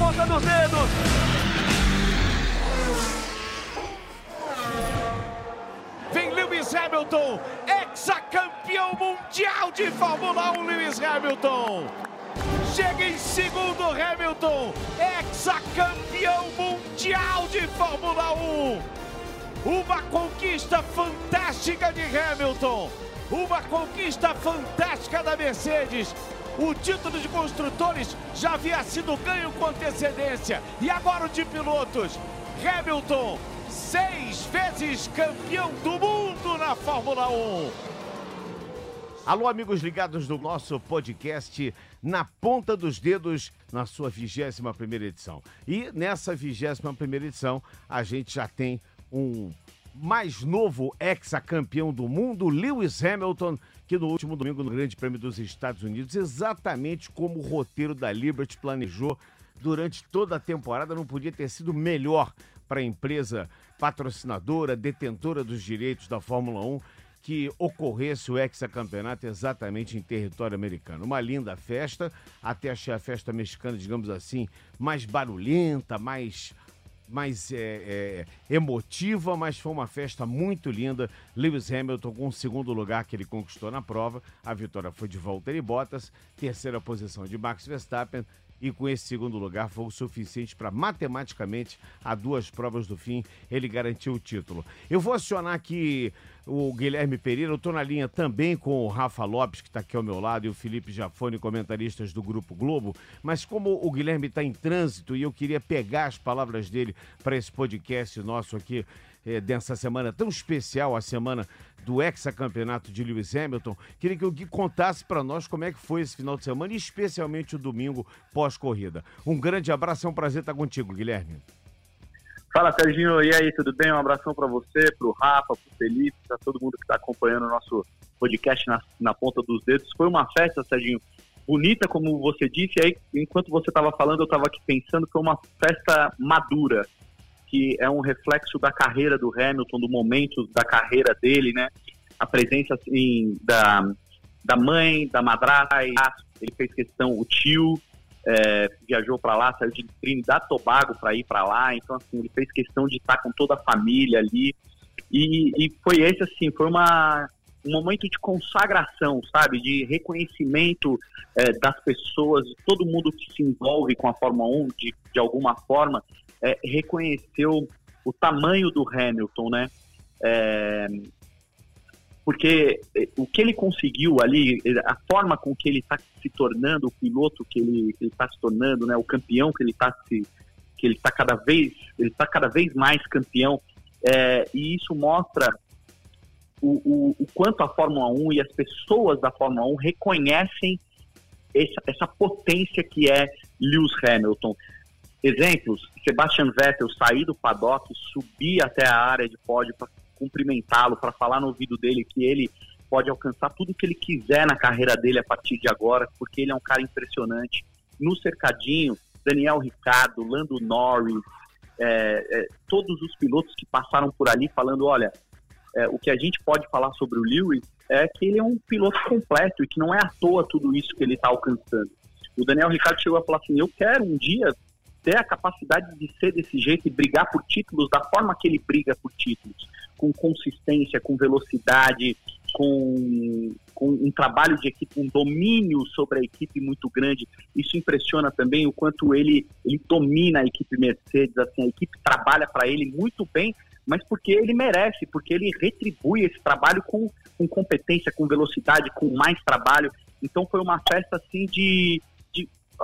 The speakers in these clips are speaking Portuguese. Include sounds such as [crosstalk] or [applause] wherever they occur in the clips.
ponta dos dedos. Vem Lewis Hamilton, ex-campeão mundial de Fórmula 1, Lewis Hamilton. Chega em segundo Hamilton, ex-campeão mundial de Fórmula 1. Uma conquista fantástica de Hamilton. Uma conquista fantástica da Mercedes. O título de construtores já havia sido ganho com antecedência. E agora o de pilotos. Hamilton, seis vezes campeão do mundo na Fórmula 1. Alô, amigos ligados do nosso podcast Na Ponta dos Dedos, na sua 21 primeira edição. E nessa 21 primeira edição, a gente já tem um mais novo ex-campeão do mundo, Lewis Hamilton, que no último domingo no Grande Prêmio dos Estados Unidos, exatamente como o roteiro da Liberty planejou durante toda a temporada, não podia ter sido melhor para a empresa patrocinadora, detentora dos direitos da Fórmula 1, que ocorresse o hexacampeonato exatamente em território americano. Uma linda festa, até achei a festa mexicana, digamos assim, mais barulhenta, mais mais é, é, emotiva, mas foi uma festa muito linda. Lewis Hamilton com o segundo lugar que ele conquistou na prova. A vitória foi de Valtteri Bottas, terceira posição de Max Verstappen, e com esse segundo lugar foi o suficiente para matematicamente, a duas provas do fim, ele garantir o título. Eu vou acionar aqui o Guilherme Pereira, eu estou na linha também com o Rafa Lopes, que está aqui ao meu lado, e o Felipe Jafone, comentaristas do Grupo Globo, mas como o Guilherme está em trânsito e eu queria pegar as palavras dele para esse podcast nosso aqui eh, dessa semana tão especial, a semana do hexacampeonato de Lewis Hamilton. Queria que o Gui contasse para nós como é que foi esse final de semana e especialmente o domingo pós-corrida. Um grande abraço, é um prazer estar contigo, Guilherme. Fala, Serginho. E aí, tudo bem? Um abração para você, para o Rafa, para o Felipe, para todo mundo que está acompanhando o nosso podcast na, na ponta dos dedos. Foi uma festa, Serginho, bonita, como você disse. Aí, enquanto você estava falando, eu estava aqui pensando foi uma festa madura que é um reflexo da carreira do Hamilton, do momento da carreira dele, né? A presença assim, da, da mãe, da madrasta, ele fez questão, o tio é, viajou para lá, saiu de Trinidad Tobago para ir para lá, então assim, ele fez questão de estar com toda a família ali. E, e foi esse assim, foi uma um momento de consagração, sabe, de reconhecimento é, das pessoas, de todo mundo que se envolve com a Fórmula 1 de, de alguma forma, é, reconheceu o tamanho do Hamilton, né? É, porque é, o que ele conseguiu ali, a forma com que ele está se tornando, o piloto que ele está se tornando, né, o campeão que ele está se que ele está cada vez ele está cada vez mais campeão é, e isso mostra o, o, o, quanto a Fórmula 1 e as pessoas da Fórmula 1 reconhecem essa, essa potência que é Lewis Hamilton. Exemplos, Sebastian Vettel sair do paddock, subir até a área de pódio para cumprimentá-lo, para falar no ouvido dele que ele pode alcançar tudo que ele quiser na carreira dele a partir de agora, porque ele é um cara impressionante. No cercadinho, Daniel Ricardo, Lando Norris, é, é, todos os pilotos que passaram por ali falando, olha, é, o que a gente pode falar sobre o Lewis é que ele é um piloto completo e que não é à toa tudo isso que ele está alcançando. O Daniel Ricardo chegou a falar assim, eu quero um dia ter a capacidade de ser desse jeito e brigar por títulos da forma que ele briga por títulos, com consistência, com velocidade, com, com um trabalho de equipe, um domínio sobre a equipe muito grande. Isso impressiona também o quanto ele, ele domina a equipe Mercedes, assim, a equipe trabalha para ele muito bem, mas porque ele merece, porque ele retribui esse trabalho com, com competência, com velocidade, com mais trabalho. Então foi uma festa assim de,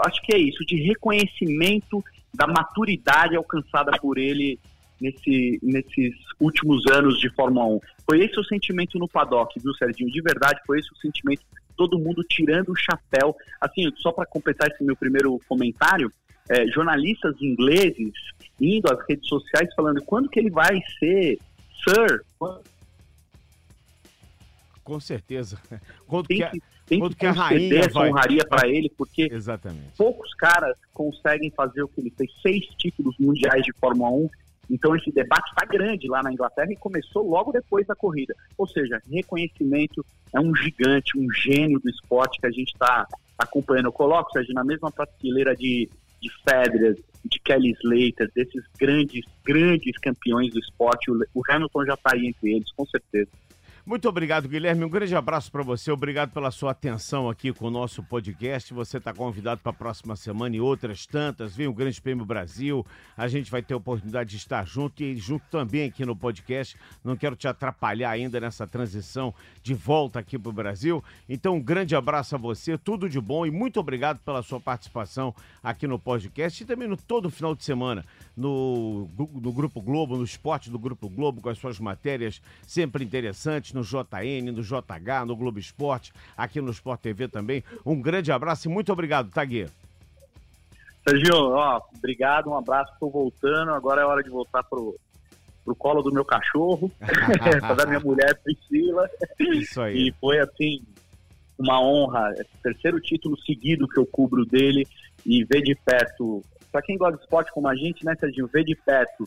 acho que é isso, de reconhecimento da maturidade alcançada por ele nesse, nesses últimos anos de Fórmula 1. Foi esse o sentimento no paddock, viu, Serginho? De verdade, foi esse o sentimento, todo mundo tirando o chapéu. Assim, só para completar esse meu primeiro comentário, é, jornalistas ingleses indo às redes sociais falando quando que ele vai ser Sir? Com certeza. [laughs] Quando tem que, tem que, que a rainha essa vai... honraria para ele, porque Exatamente. poucos caras conseguem fazer o que ele fez, seis títulos mundiais de Fórmula 1. Então esse debate está grande lá na Inglaterra e começou logo depois da corrida. Ou seja, reconhecimento é um gigante, um gênio do esporte que a gente está acompanhando. Eu coloco, Sérgio, na mesma prateleira de de Federer, de Kelly Slater, desses grandes, grandes campeões do esporte. O Hamilton já está aí entre eles, com certeza. Muito obrigado, Guilherme. Um grande abraço para você. Obrigado pela sua atenção aqui com o nosso podcast. Você está convidado para a próxima semana e outras tantas. Vem o Grande Prêmio Brasil. A gente vai ter a oportunidade de estar junto e junto também aqui no podcast. Não quero te atrapalhar ainda nessa transição de volta aqui para o Brasil. Então, um grande abraço a você. Tudo de bom e muito obrigado pela sua participação aqui no podcast e também no todo final de semana no, no Grupo Globo, no esporte do Grupo Globo, com as suas matérias sempre interessantes no JN, no JH, no Globo Esporte, aqui no Sport TV também. Um grande abraço e muito obrigado, Tagui. Sergio, ó, obrigado, um abraço, estou voltando. Agora é hora de voltar pro, pro colo do meu cachorro, [laughs] da minha mulher Priscila. Isso aí. E foi assim, uma honra, o terceiro título seguido que eu cubro dele e ver de perto. Para quem gosta de esporte como a gente, né, Serginho, ver de perto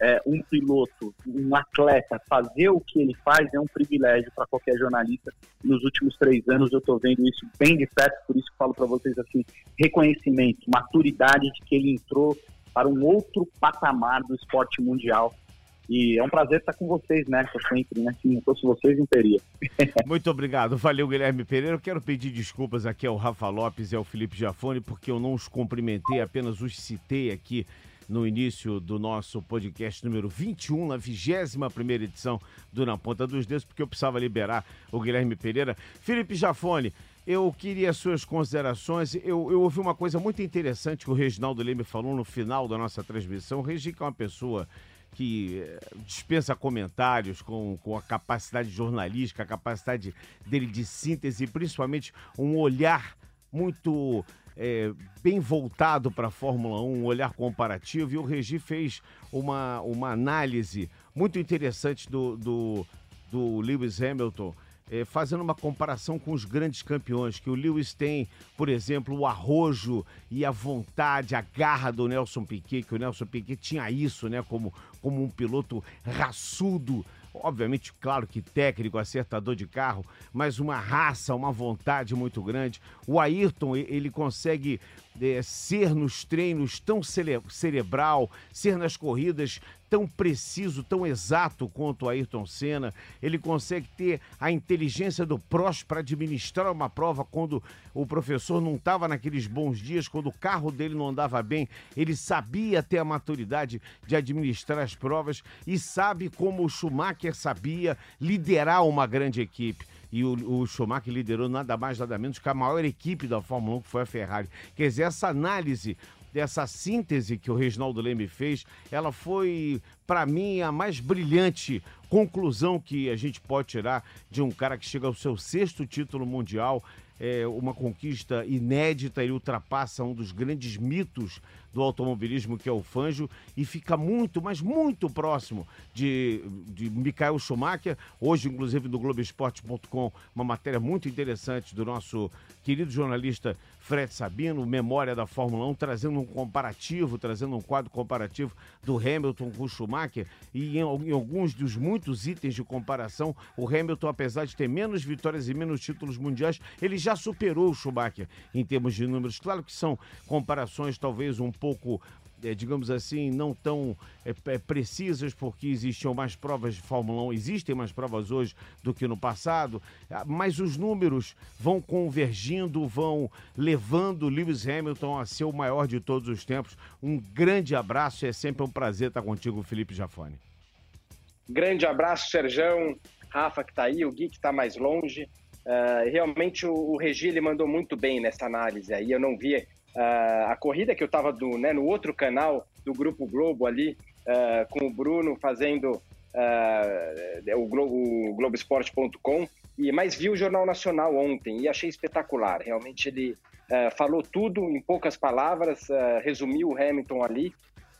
é, um piloto, um atleta fazer o que ele faz é um privilégio para qualquer jornalista. Nos últimos três anos eu estou vendo isso bem de perto, por isso falo para vocês assim, reconhecimento, maturidade de que ele entrou para um outro patamar do esporte mundial. E é um prazer estar com vocês nessa sempre, né? Se não fosse vocês, não teria. [laughs] Muito obrigado. Valeu, Guilherme Pereira. Eu quero pedir desculpas aqui ao Rafa Lopes e ao Felipe Jafone, porque eu não os cumprimentei, apenas os citei aqui no início do nosso podcast número 21, na 21 primeira edição do Na Ponta dos Dedos, porque eu precisava liberar o Guilherme Pereira. Felipe Jafone, eu queria suas considerações. Eu, eu ouvi uma coisa muito interessante que o Reginaldo Leme falou no final da nossa transmissão. O Regi, que é uma pessoa que eh, dispensa comentários com, com a capacidade jornalística, a capacidade dele de síntese, principalmente um olhar muito é, bem voltado para a Fórmula 1, um olhar comparativo, e o Regi fez uma, uma análise muito interessante do, do, do Lewis Hamilton. É, fazendo uma comparação com os grandes campeões, que o Lewis tem, por exemplo, o arrojo e a vontade, a garra do Nelson Piquet, que o Nelson Piquet tinha isso, né, como, como um piloto raçudo, obviamente, claro que técnico, acertador de carro, mas uma raça, uma vontade muito grande. O Ayrton, ele consegue é, ser nos treinos tão cere cerebral, ser nas corridas tão preciso, tão exato quanto o Ayrton Senna. Ele consegue ter a inteligência do Prost para administrar uma prova quando o professor não estava naqueles bons dias, quando o carro dele não andava bem. Ele sabia ter a maturidade de administrar as provas e sabe como o Schumacher sabia liderar uma grande equipe e o, o Schumacher liderou nada mais, nada menos que a maior equipe da Fórmula 1, que foi a Ferrari. Quer dizer, essa análise dessa síntese que o Reginaldo Leme fez, ela foi, para mim, a mais brilhante conclusão que a gente pode tirar de um cara que chega ao seu sexto título mundial, é uma conquista inédita, ele ultrapassa um dos grandes mitos do automobilismo, que é o Fanjo, e fica muito, mas muito próximo de, de Michael Schumacher. Hoje, inclusive, no Globoesporte.com, uma matéria muito interessante do nosso querido jornalista Fred Sabino, Memória da Fórmula 1, trazendo um comparativo, trazendo um quadro comparativo do Hamilton com o Schumacher. E em, em alguns dos muitos itens de comparação, o Hamilton, apesar de ter menos vitórias e menos títulos mundiais, ele já superou o Schumacher em termos de números. Claro que são comparações talvez um pouco é, digamos assim, não tão é, é, precisas, porque existiam mais provas de Fórmula 1, existem mais provas hoje do que no passado, ah, mas os números vão convergindo, vão levando Lewis Hamilton a ser o maior de todos os tempos. Um grande abraço é sempre um prazer estar contigo, Felipe Jafone. Grande abraço, Serjão, Rafa que está aí, o Gui que está mais longe. Uh, realmente o, o Regi ele mandou muito bem nessa análise aí. Eu não vi Uh, a corrida que eu estava né, no outro canal do Grupo Globo ali, uh, com o Bruno fazendo uh, o, Glo o Globoesporte.com, e mas vi o Jornal Nacional ontem e achei espetacular. Realmente ele falou tudo em poucas palavras, resumiu o Hamilton ali,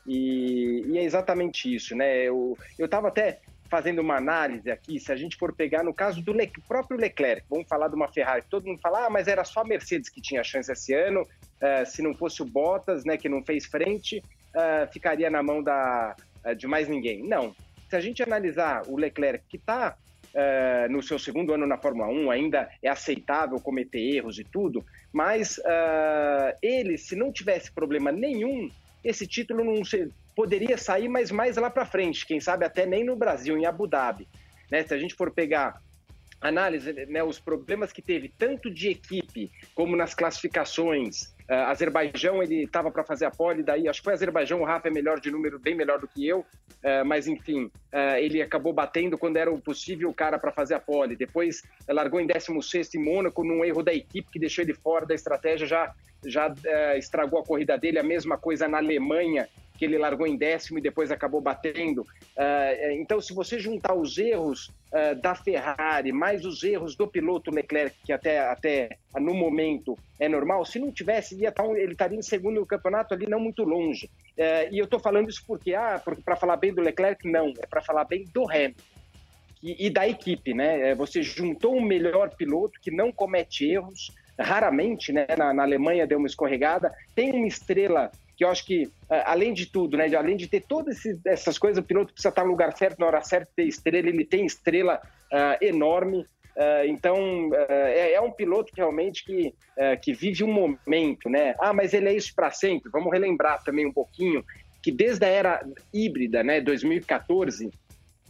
e, e, é exatamente isso, né? Eu estava até fazendo uma análise aqui, se a gente for pegar no caso do Le próprio Leclerc, vamos falar de uma Ferrari, todo mundo fala, ah, mas era só a Mercedes que tinha chance esse ano, uh, se não fosse o Bottas, né, que não fez frente, uh, ficaria na mão da, uh, de mais ninguém. Não. Se a gente analisar o Leclerc, que está no seu segundo ano na Fórmula 1, ainda é aceitável cometer erros e tudo, Mas ele, se não tivesse problema nenhum, esse título não poderia sair, mas mais lá para frente, quem sabe até nem no Brasil, em Abu Dhabi. Né? Se a gente for pegar análise, né, os problemas que teve tanto de equipe como nas classificações. Uh, Azerbaijão, ele estava para fazer a pole, daí acho que foi Azerbaijão, o Rafa é melhor de número, bem melhor do que eu, uh, mas enfim, uh, ele acabou batendo quando era o possível cara para fazer a pole. Depois largou em 16 em Mônaco, num erro da equipe que deixou ele fora da estratégia, já, já estragou a corrida dele. A mesma coisa na Alemanha, que ele largou em décimo e depois acabou batendo. Uh, então, se você juntar os erros uh, da Ferrari mais os erros do piloto Leclerc, que até, até no momento é normal, se não tivesse, ia tá, ele estaria em segundo no campeonato ali, não muito longe. Uh, e eu estou falando isso porque, ah, para falar bem do Leclerc, não, é para falar bem do Hamilton. E, e da equipe, né? Você juntou um melhor piloto que não comete erros, raramente, né? Na, na Alemanha deu uma escorregada, tem uma estrela que eu acho que, ah, além de tudo, né, além de ter todas essas coisas, o piloto precisa estar no lugar certo, na hora certa, ter estrela, ele tem estrela uh, enorme, uh, então uh, é, é, um piloto que realmente que, que vive um momento, né? Ah, mas ele é isso para sempre. Vamos relembrar também um pouquinho que desde a era híbrida, né, 2014,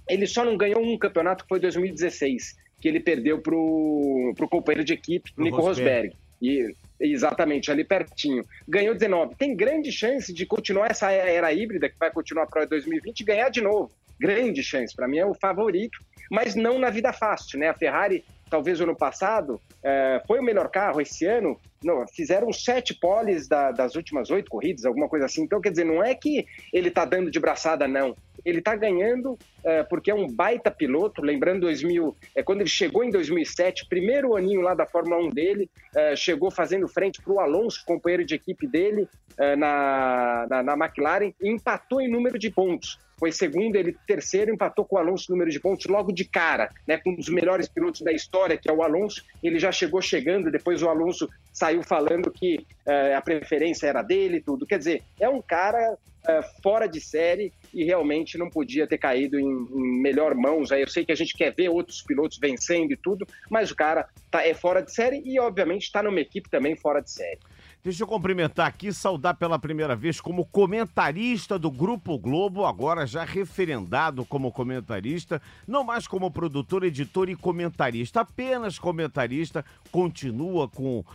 ele só não ganhou um campeonato que foi 2016, que ele perdeu para o companheiro de equipe, Nico Rosberg. Rosberg. E Exatamente, ali pertinho. Ganhou 19. Tem grande chance de continuar essa era híbrida, que vai continuar para 2020, e ganhar de novo. Grande chance. Para mim é o favorito, mas não na vida fácil, né? A Ferrari, talvez ano passado, é, foi o melhor carro. Esse ano, não, fizeram sete poles da, das últimas oito corridas, alguma coisa assim. Então, quer dizer, não é que ele está dando de braçada, não ele está ganhando é, porque é um baita piloto. Lembrando, 2000, é, quando ele chegou em 2007, primeiro aninho lá da Fórmula 1 dele, é, chegou fazendo frente para o Alonso, companheiro de equipe dele é, na, na, na McLaren, e empatou em número de pontos foi segundo, ele terceiro, empatou com o Alonso número de pontos logo de cara, né, com um dos melhores pilotos da história, que é o Alonso. Ele já chegou chegando, depois o Alonso saiu falando que uh, a preferência era dele tudo. Quer dizer, é um cara uh, fora de série e realmente não podia ter caído em, em, melhor mãos. Aí eu sei que a gente quer ver outros pilotos vencendo e tudo, mas o cara tá, é fora de série e, obviamente, está numa equipe também fora de série. Deixa eu cumprimentar aqui, saudar pela primeira vez como comentarista do Grupo Globo, agora já referendado como comentarista, não mais como produtor, editor e comentarista, apenas comentarista, continua com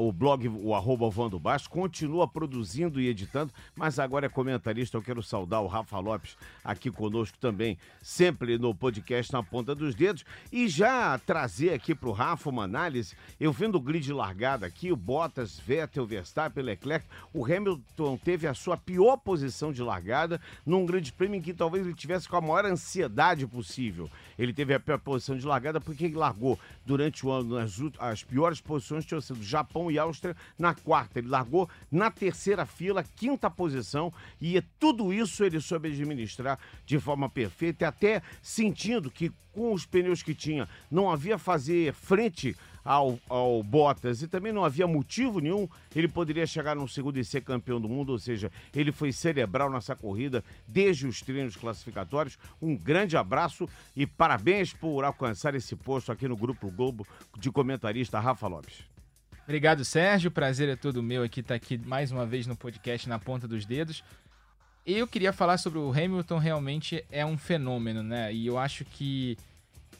o blog, o arroba Vando Baixo, continua produzindo e editando, mas agora é comentarista. Eu quero saudar o Rafa Lopes aqui conosco também, sempre no podcast na ponta dos dedos. E já trazer aqui para o Rafa uma análise, eu vendo o grid largado aqui, o Bottas, Vettel, Verstappen, Leclerc, o Hamilton teve a sua pior posição de largada num grande prêmio em que talvez ele tivesse com a maior ansiedade possível. Ele teve a pior posição de largada porque ele largou durante o ano as piores posições tinham sido Japão e Áustria na quarta. Ele largou na terceira fila, quinta posição, e tudo isso ele soube administrar de forma perfeita, até sentindo que com os pneus que tinha não havia fazer frente ao, ao Bottas e também não havia motivo nenhum, ele poderia chegar no segundo e ser campeão do mundo, ou seja, ele foi cerebral nessa corrida desde os treinos classificatórios. Um grande abraço e parabéns por alcançar esse posto aqui no Grupo Globo de comentarista Rafa Lopes. Obrigado, Sérgio. Prazer é todo meu aqui estar tá aqui mais uma vez no podcast na ponta dos dedos. Eu queria falar sobre o Hamilton, realmente é um fenômeno, né? E eu acho que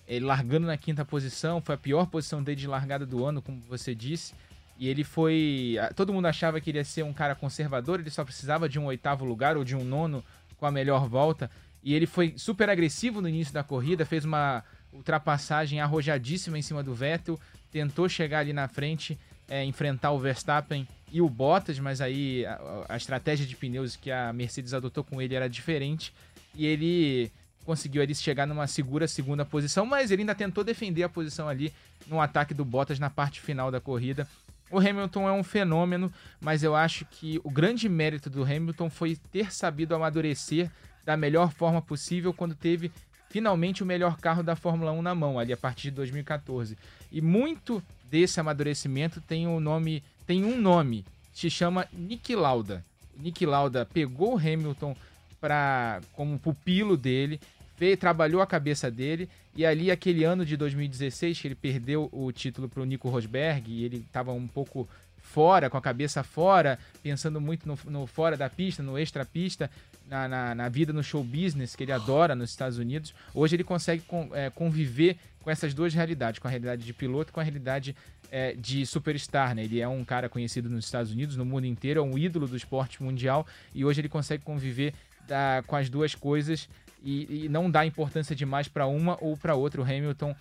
ele largando na quinta posição, foi a pior posição dele de largada do ano, como você disse. E ele foi. Todo mundo achava que ele ia ser um cara conservador, ele só precisava de um oitavo lugar ou de um nono com a melhor volta. E ele foi super agressivo no início da corrida, fez uma ultrapassagem arrojadíssima em cima do Vettel, tentou chegar ali na frente é, enfrentar o Verstappen e o Bottas, mas aí a, a, estratégia de pneus que a Mercedes adotou com ele era diferente e ele conseguiu ali chegar numa segura segunda posição, mas ele ainda tentou defender a posição ali no ataque do Bottas na parte final da corrida. O Hamilton é um fenômeno, mas eu acho que o grande mérito do Hamilton foi ter sabido amadurecer da melhor forma possível quando teve finalmente o melhor carro da Fórmula 1 na mão, ali a partir de 2014. E muito desse amadurecimento tem um nome, tem um nome, se chama Nick Lauda. Nick Lauda pegou o Hamilton para como pupilo dele, fez, trabalhou a cabeça dele e ali aquele ano de 2016 que ele perdeu o título para o Nico Rosberg e ele estava um pouco fora, com a cabeça fora, pensando muito no, no fora da pista, no extra pista, na, na, na, vida no show business que ele adora nos Estados Unidos. Hoje ele consegue com, é, conviver com essas duas realidades, com a realidade de piloto e com a realidade é, de superstar. Né? Ele é um cara conhecido nos Estados Unidos, no mundo inteiro, é um ídolo do esporte mundial e hoje ele consegue conviver da, com as duas coisas e, e não dá importância demais para uma ou para outra. O Hamilton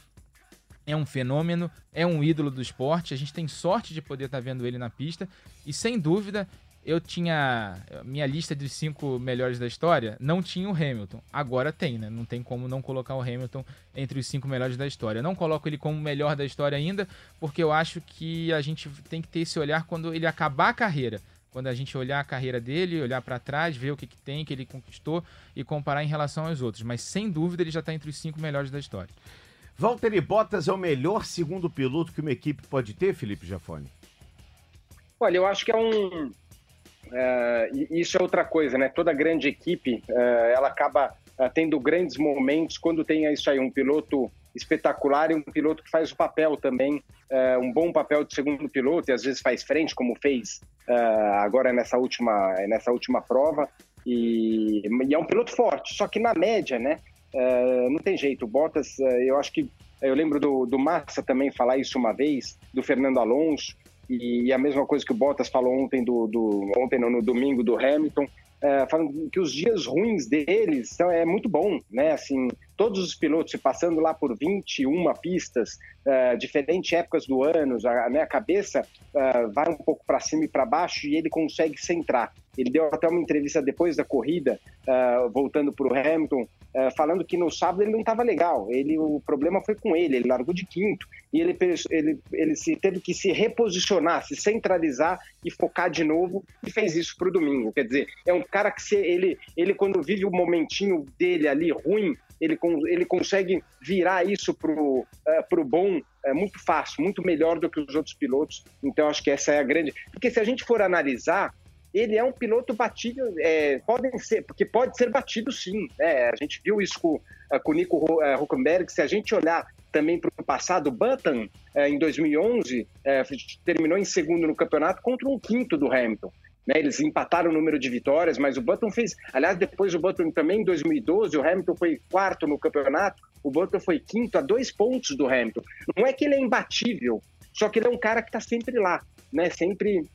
é um fenômeno, é um ídolo do esporte. A gente tem sorte de poder estar tá vendo ele na pista e sem dúvida eu tinha minha lista de cinco melhores da história, não tinha o Hamilton. Agora tem, né? Não tem como não colocar o Hamilton entre os cinco melhores da história. Não coloco ele como melhor da história ainda, porque eu acho que a gente tem que ter esse olhar quando ele acabar a carreira. Quando a gente olhar a carreira dele, olhar para trás, ver o que, que tem, que ele conquistou e comparar em relação aos outros. Mas sem dúvida ele já está entre os cinco melhores da história. Valtteri Bottas é o melhor segundo piloto que uma equipe pode ter, Felipe Jafone? Olha, eu acho que é um, Uh, isso é outra coisa, né? Toda grande equipe, uh, ela acaba uh, tendo grandes momentos quando tem isso aí, um piloto espetacular e um piloto que faz o papel também, um bom papel de segundo piloto e às vezes faz frente, como fez agora nessa última, nessa última prova. E, e, é um piloto forte, só que na média, né? não tem jeito. O Bottas, eu acho que eu lembro do, do Massa também falar isso uma vez, do Fernando Alonso. E a mesma coisa que o Bottas falou ontem, do, do ontem no domingo do Hamilton, é, falando que os dias ruins deles são, é muito bom, né? Assim, todos os pilotos passando lá por 21 pistas, é, diferentes épocas do ano, a, né, a cabeça é, vai um pouco para cima e para baixo e ele consegue centrar. Ele deu até uma entrevista depois da corrida, uh, voltando para o Hamilton, uh, falando que no sábado ele não estava legal. Ele, o problema foi com ele, ele largou de quinto e ele, ele, ele se, teve que se reposicionar, se centralizar e focar de novo e fez isso para o domingo. Quer dizer, é um cara que se, ele, ele, quando vive o momentinho dele ali ruim, ele, ele consegue virar isso para o uh, bom é muito fácil, muito melhor do que os outros pilotos. Então, acho que essa é a grande. Porque se a gente for analisar, ele é um piloto batido, é, podem ser, porque pode ser batido sim. Né? A gente viu isso com, é, com o Nico é, Huckenberg. Se a gente olhar também para o passado, Button, é, em 2011, é, terminou em segundo no campeonato contra um quinto do Hamilton. Né? Eles empataram o número de vitórias, mas o Button fez. Aliás, depois o Button também, em 2012, o Hamilton foi quarto no campeonato, o Button foi quinto a dois pontos do Hamilton. Não é que ele é imbatível, só que ele é um cara que está sempre lá, né? Sempre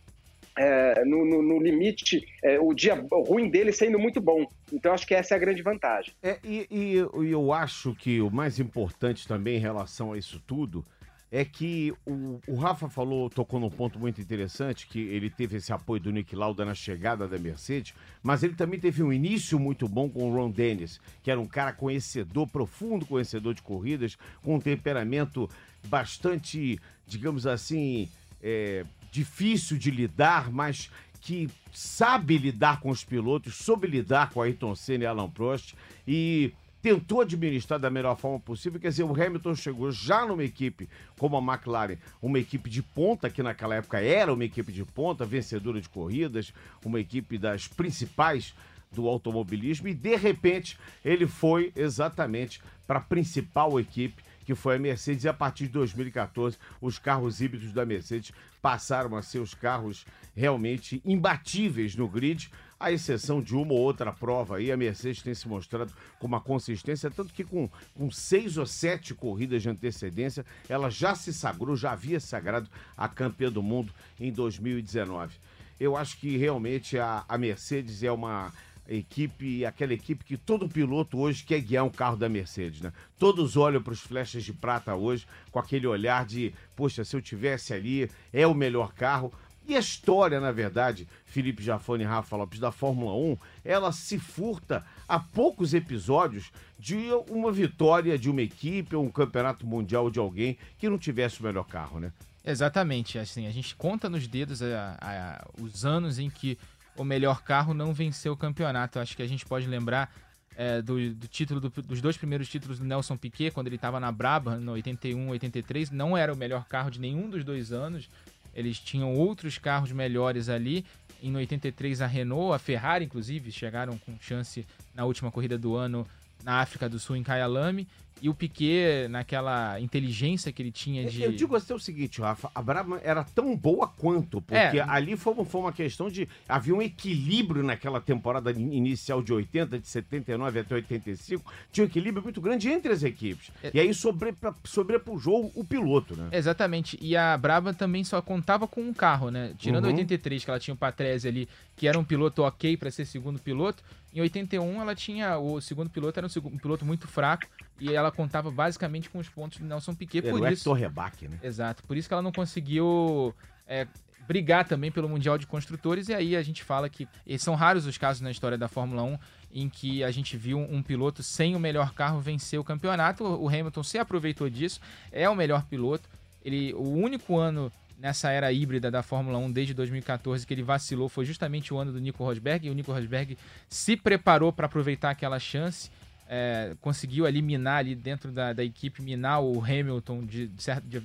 é, no, no, no, limite, é, o dia ruim dele sendo muito bom. Então, acho que essa é a grande vantagem. É, e, e, eu acho que o mais importante também em relação a isso tudo é que o, o, Rafa falou, tocou num ponto muito interessante, que ele teve esse apoio do Nick Lauda na chegada da Mercedes, mas ele também teve um início muito bom com o Ron Dennis, que era um cara conhecedor, profundo conhecedor de corridas, com um temperamento bastante, digamos assim, é, difícil de lidar, mas que sabe lidar com os pilotos, soube lidar com Ayrton Senna e Alan Prost e tentou administrar da melhor forma possível. Quer dizer, o Hamilton chegou já numa equipe como a McLaren, uma equipe de ponta, que naquela época era uma equipe de ponta, vencedora de corridas, uma equipe das principais do automobilismo, e de repente ele foi exatamente para a principal equipe que foi a Mercedes, e a partir de 2014, os carros híbridos da Mercedes passaram a ser os carros realmente imbatíveis no grid, à exceção de uma ou outra prova aí, a Mercedes tem se mostrado com uma consistência, tanto que com, com seis ou sete corridas de antecedência, ela já se sagrou, já havia sagrado a campeã do mundo em 2019. Eu acho que realmente a, a Mercedes é uma equipe, aquela equipe que todo piloto hoje quer guiar um carro da Mercedes, né? Todos olham para os flechas de prata hoje com aquele olhar de, poxa, se eu tivesse ali, é o melhor carro. E a história, na verdade, Felipe Jafone e Rafa Lopes da Fórmula 1, ela se furta a poucos episódios de uma vitória de uma equipe ou um campeonato mundial de alguém que não tivesse o melhor carro, né? Exatamente, assim, a gente conta nos dedos a, a, a, os anos em que o melhor carro não venceu o campeonato. Acho que a gente pode lembrar é, do, do, título do, dos dois primeiros títulos do Nelson Piquet, quando ele estava na Brabham, no 81, 83, não era o melhor carro de nenhum dos dois anos. Eles tinham outros carros melhores ali. Em 83 a Renault, a Ferrari inclusive chegaram com chance na última corrida do ano na África do Sul em Kyalami. E o Piquet, naquela inteligência que ele tinha de. Eu digo assim o seguinte, Rafa, a Brabham era tão boa quanto, porque é. ali foi, foi uma questão de. Havia um equilíbrio naquela temporada inicial de 80, de 79 até 85, tinha um equilíbrio muito grande entre as equipes. É. E aí sobre, sobrepujou o piloto, né? Exatamente. E a Brabham também só contava com um carro, né? Tirando uhum. 83, que ela tinha o Patrese ali, que era um piloto ok para ser segundo piloto. Em 81, ela tinha. O segundo piloto era um, segundo, um piloto muito fraco e ela contava basicamente com os pontos de Nelson Piquet. Por isso, Hector Rebaque, né? Exato. Por isso que ela não conseguiu é, brigar também pelo Mundial de Construtores. E aí a gente fala que são raros os casos na história da Fórmula 1 em que a gente viu um piloto sem o melhor carro vencer o campeonato. O Hamilton se aproveitou disso, é o melhor piloto. Ele, o único ano nessa era híbrida da Fórmula 1 desde 2014 que ele vacilou foi justamente o ano do Nico Rosberg e o Nico Rosberg se preparou para aproveitar aquela chance é, conseguiu eliminar ali dentro da, da, equipe, minar o Hamilton de, de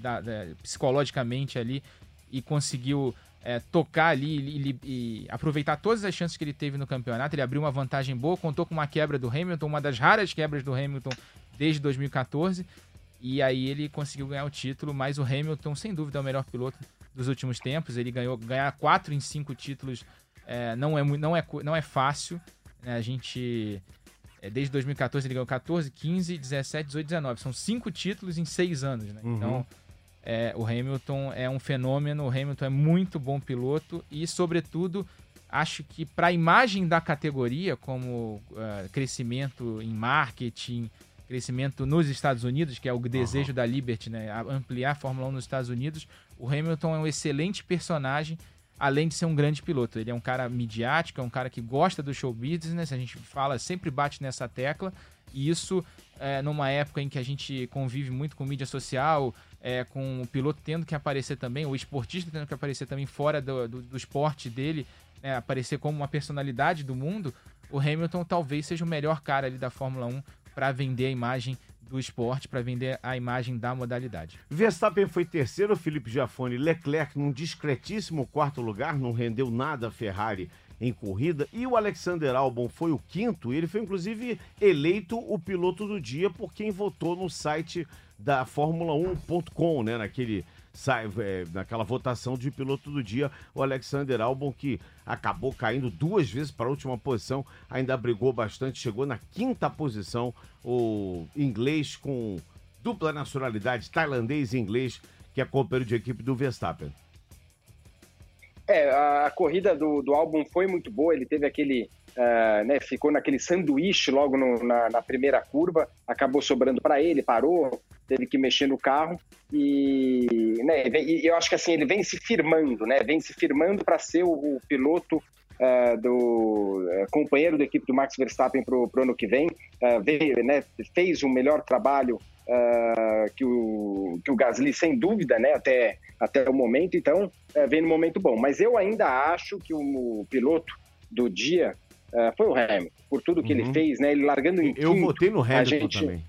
psicologicamente ali e conseguiu é, tocar ali e, e, aproveitar todas as chances que ele teve no campeonato. Ele abriu uma vantagem boa, contou com uma quebra do Hamilton, uma das raras quebras do Hamilton desde 2014. E aí ele conseguiu ganhar o título, mas o Hamilton, sem dúvida, é o melhor piloto dos últimos tempos. Ele ganhou ganhar quatro em cinco títulos é, não, é, não, é, não é fácil. Né? A gente é, desde 2014 ele ganhou 14, 15, 17, 18, 19. São cinco títulos em seis anos, né? Uhum. Então, é, o Hamilton é um fenômeno, o Hamilton é muito bom piloto e, sobretudo, acho que para a imagem da categoria, como uh, crescimento em marketing, crescimento nos Estados Unidos, que é o desejo uhum. da Liberty, né? ampliar a Fórmula 1 nos Estados Unidos, o Hamilton é um excelente personagem além de ser um grande piloto. Ele é um cara midiático, é um cara que gosta do show business, a gente fala, sempre bate nessa tecla, e isso é, numa época em que a gente convive muito com mídia social, é, com o piloto tendo que aparecer também, o esportista tendo que aparecer também fora do, do, do esporte dele, é, aparecer como uma personalidade do mundo, o Hamilton talvez seja o melhor cara ali da Fórmula 1 para vender a imagem do esporte para vender a imagem da modalidade. Verstappen foi terceiro, Felipe Giafone, Leclerc num discretíssimo quarto lugar, não rendeu nada a Ferrari em corrida, e o Alexander Albon foi o quinto, ele foi inclusive eleito o piloto do dia por quem votou no site da Fórmula 1.com, né, naquele sai, é, naquela votação de piloto do dia, o Alexander Albon, que acabou caindo duas vezes para a última posição, ainda brigou bastante, chegou na quinta posição, o inglês com dupla nacionalidade, tailandês e inglês, que é companheiro de equipe do Verstappen. É, a corrida do, do álbum foi muito boa, ele teve aquele. Uh, né, ficou naquele sanduíche logo no, na, na, primeira curva, acabou sobrando para ele, parou, teve que mexer no carro e, né, e eu acho que assim ele vem se firmando, né, vem se firmando para ser o, o piloto uh, do uh, companheiro da equipe do Max Verstappen para o ano que vem, veio, né, fez um melhor trabalho que, o, que o Gasly sem dúvida, né, até até o momento, então é, vem no momento bom. Mas eu ainda acho que o, o piloto do dia foi o Hamilton, por tudo que uhum. ele fez, né? Ele largando em eu quinto. Eu votei no Hamilton gente, também.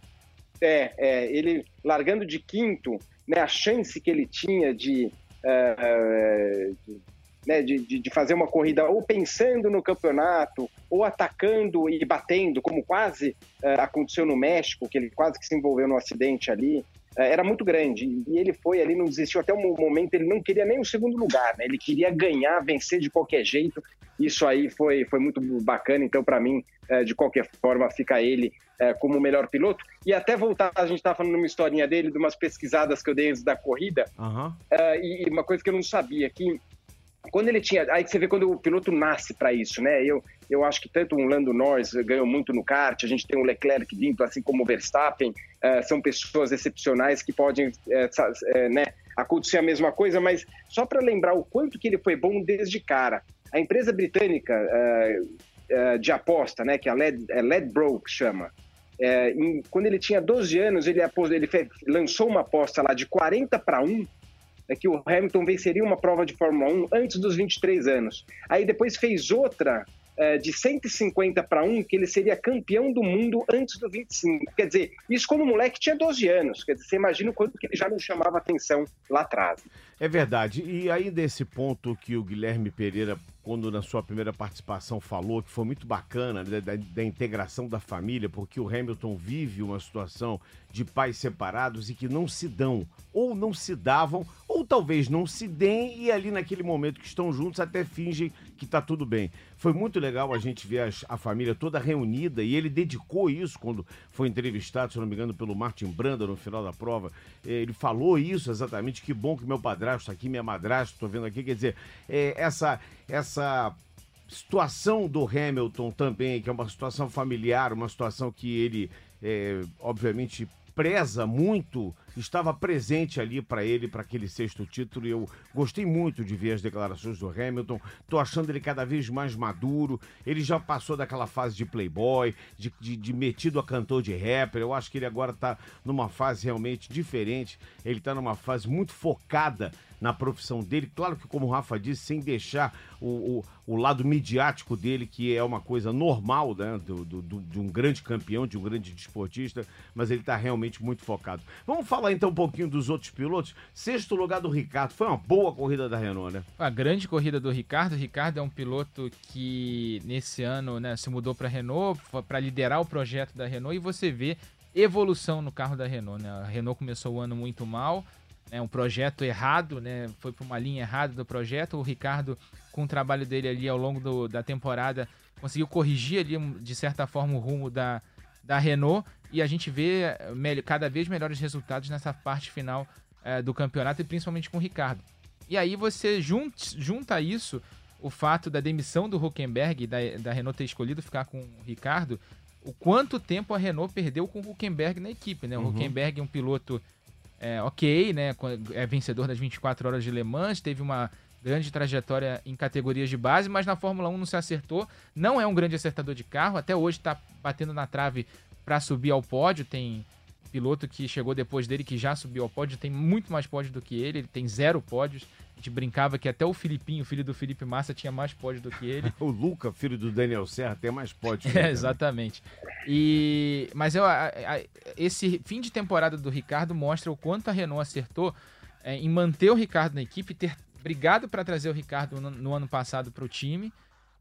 É, é, ele largando de quinto, né? A chance que ele tinha de, uh, de né, de, de, fazer uma corrida ou pensando no campeonato, ou atacando e batendo, como quase uh, aconteceu no México, que ele quase que se envolveu no acidente ali. É, era muito grande. E ele foi ali, não desistiu até o momento, ele não queria nem o segundo lugar, né? Ele queria ganhar, vencer de qualquer jeito. Isso aí foi, foi muito bacana. Então, para mim, é, de qualquer forma, fica ele é, como o melhor piloto. E até voltar, a gente estava falando uma historinha dele, de umas pesquisadas que eu dei antes da corrida. Uhum. e uma coisa que eu não sabia, que quando ele tinha. Aí você vê quando o piloto nasce para isso, né? Eu, eu acho que tanto o Lando Norris ganhou muito no kart, a gente tem o Leclerc vindo, assim como o Verstappen, uh, são pessoas excepcionais que podem uh, né, acontecer a mesma coisa, mas só para lembrar o quanto que ele foi bom desde cara. A empresa britânica uh, de aposta, né, que é a Led, é Ledbroke chama, em, quando ele tinha 12 anos, ele, ele lançou uma aposta lá de 40 para 1 é que o Hamilton venceria uma prova de Fórmula 1 antes dos 23 anos. Aí depois fez outra uh, de 150 para 1 que ele seria campeão do mundo antes do 25. Quer dizer, isso quando o moleque tinha 12 anos. Quer dizer, você imagina o quanto que ele já não chamava atenção lá atrás. É verdade. E aí, desse ponto que o Guilherme Pereira, quando na sua primeira participação falou, que foi muito bacana, né, da, da, integração da família, porque o Hamilton vive uma situação de pais separados e que não se dão, ou não se davam, ou talvez não se deem e ali naquele momento que estão juntos até fingem que tá tudo bem. Foi muito legal a gente ver a, a família toda reunida e ele dedicou isso quando foi entrevistado, se não me engano, pelo Martin Branda no final da prova. Ele falou isso exatamente, que bom que meu padrasto aqui, minha madrasta, tô vendo aqui, quer dizer, é, essa, essa situação do Hamilton também, que é uma situação familiar, uma situação que ele, é, obviamente, preza muito, estava presente ali para ele, para aquele sexto título. E eu gostei muito de ver as declarações do Hamilton. Tô achando ele cada vez mais maduro. Ele já passou daquela fase de playboy, de, de, de metido a cantor de rapper. Eu acho que ele agora está numa fase realmente diferente. Ele está numa fase muito focada na profissão dele. Claro que, como o Rafa disse, sem deixar o, o, o lado midiático dele, que é uma coisa normal né, do, do, do, de um grande campeão, de um grande desportista, mas ele está realmente muito focado. Vamos falar então um pouquinho dos outros pilotos. Sexto lugar do Ricardo. Foi uma boa corrida da Renault, né? A grande corrida do Ricardo. O Ricardo é um piloto que nesse ano né, se mudou para a Renault, para liderar o projeto da Renault, e você vê evolução no carro da Renault. Né? A Renault começou o ano muito mal, né, um projeto errado, né, foi para uma linha errada do projeto. O Ricardo, com o trabalho dele ali ao longo do, da temporada, conseguiu corrigir ali, de certa forma, o rumo da, da Renault e a gente vê cada vez melhores resultados nessa parte final é, do campeonato e principalmente com o Ricardo. E aí você junta, junta isso, o fato da demissão do Huckenberg, da, da Renault ter escolhido ficar com o Ricardo, o quanto tempo a Renault perdeu com o Huckenberg na equipe, né? O uhum. Huckenberg é um piloto é, ok, né? É vencedor das 24 horas de Le Mans, teve uma grande trajetória em categorias de base, mas na Fórmula 1 não se acertou. Não é um grande acertador de carro, até hoje está batendo na trave para subir ao pódio. Tem piloto que chegou depois dele que já subiu ao pódio, tem muito mais pódio do que ele, ele tem zero pódios. A gente brincava que até o Filipinho, filho do Felipe Massa, tinha mais pódio do que ele. [laughs] o Luca, filho do Daniel Serra, tem mais pódio. É, exatamente. E mas eu, a, a, esse fim de temporada do Ricardo mostra o quanto a Renault acertou é, em manter o Ricardo na equipe, ter brigado para trazer o Ricardo no, no ano passado para o time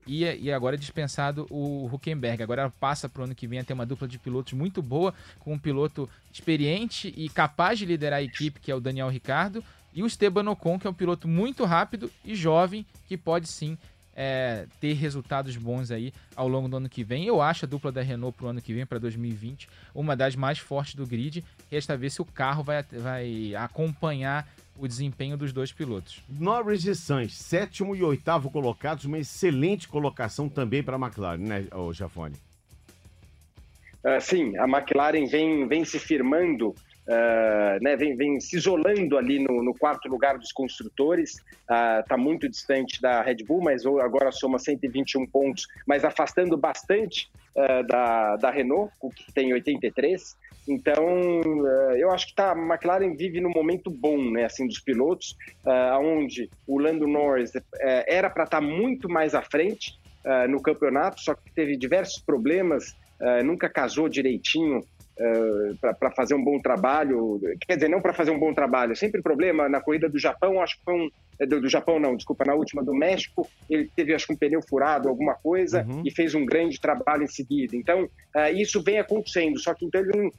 e, e agora é dispensado o Huckenberg. Agora passa para o ano que vem a ter uma dupla de pilotos muito boa, com um piloto experiente e capaz de liderar a equipe, que é o Daniel Ricardo, e o Esteban Ocon, que é um piloto muito rápido e jovem, que pode sim é, ter resultados bons aí ao longo do ano que vem. Eu acho a dupla da Renault para o ano que vem, para 2020, uma das mais fortes do grid. Resta ver se o carro vai, vai acompanhar o desempenho dos dois pilotos. Norris e Sainz, sétimo e oitavo colocados, uma excelente colocação também para a McLaren, né, o Jafone? Uh, sim, a McLaren vem, vem se firmando, uh, né, vem, vem se isolando ali no, no quarto lugar dos construtores, está uh, muito distante da Red Bull, mas agora soma 121 pontos, mas afastando bastante da, da Renault, que tem 83. Então, eh, eu acho que tá, a McLaren vive num momento bom, né, assim, dos pilotos, uh, onde o Lando Norris uh, era para estar tá muito mais à frente uh, no campeonato, só que teve diversos problemas, nunca casou direitinho para fazer um bom trabalho. Quer dizer, não para fazer um bom trabalho, sempre problema. Na corrida do Japão, acho que foi um. Do, do, Japão, não, desculpa, na última do México, ele teve, acho que, um pneu furado, alguma coisa, uhum. e fez um grande trabalho em seguida. Então, isso vem acontecendo, só que então ele não